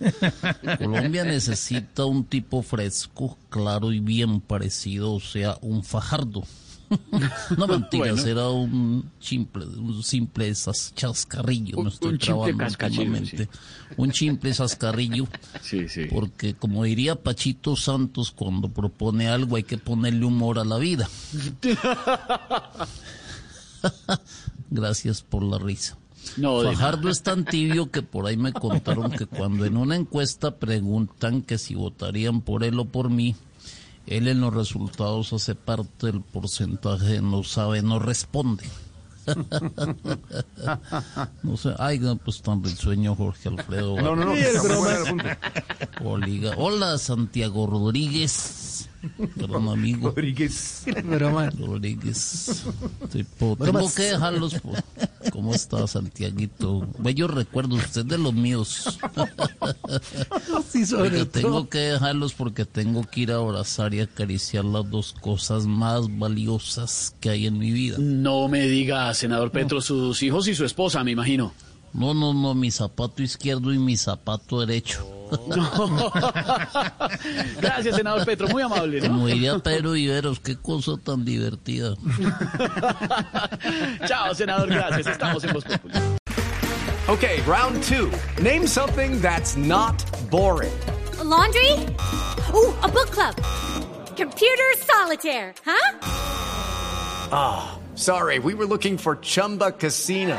Colombia necesita un tipo fresco, claro y bien parecido, o sea, un fajardo. No mentiras, era un simple, un simple chascarrillo. Un- me estoy un trabando últimamente. Un simple chascarrillo. Sí, sí. Porque como diría Pachito Santos, cuando propone algo hay que ponerle humor a la vida. Gracias por la risa. No, Fajardo es tan tibio que por ahí me contaron que cuando en una encuesta preguntan que si votarían por él o por mí, él en los resultados hace parte del porcentaje no sabe, no responde. No sé, ay, pues tan risueño Jorge Alfredo. No, no, no. Oliga. Hola, Santiago Rodríguez. Gran amigo. Rodríguez. Rodríguez. Tipo, tengo que dejarlos. por- ¿Cómo está, Santiaguito? Bellos recuerdos, usted de los míos. Sí, sobre Oiga, tengo que dejarlos porque tengo que ir a abrazar y acariciar las dos cosas más valiosas que hay en mi vida. No me diga, senador Petro, sus hijos y su esposa, me imagino. No, no, no, mi zapato izquierdo y mi zapato derecho. Gracias, senador Petro, muy amable, ¿no? Como diría Pedro Viveros, qué cosa tan divertida. Chao, senador, gracias. Estamos en Voz Populi. Okay, round two. Name something that's not boring. A laundry? Ooh, a book club. Computer solitaire, huh? Sorry, we were looking for Chumba Casino.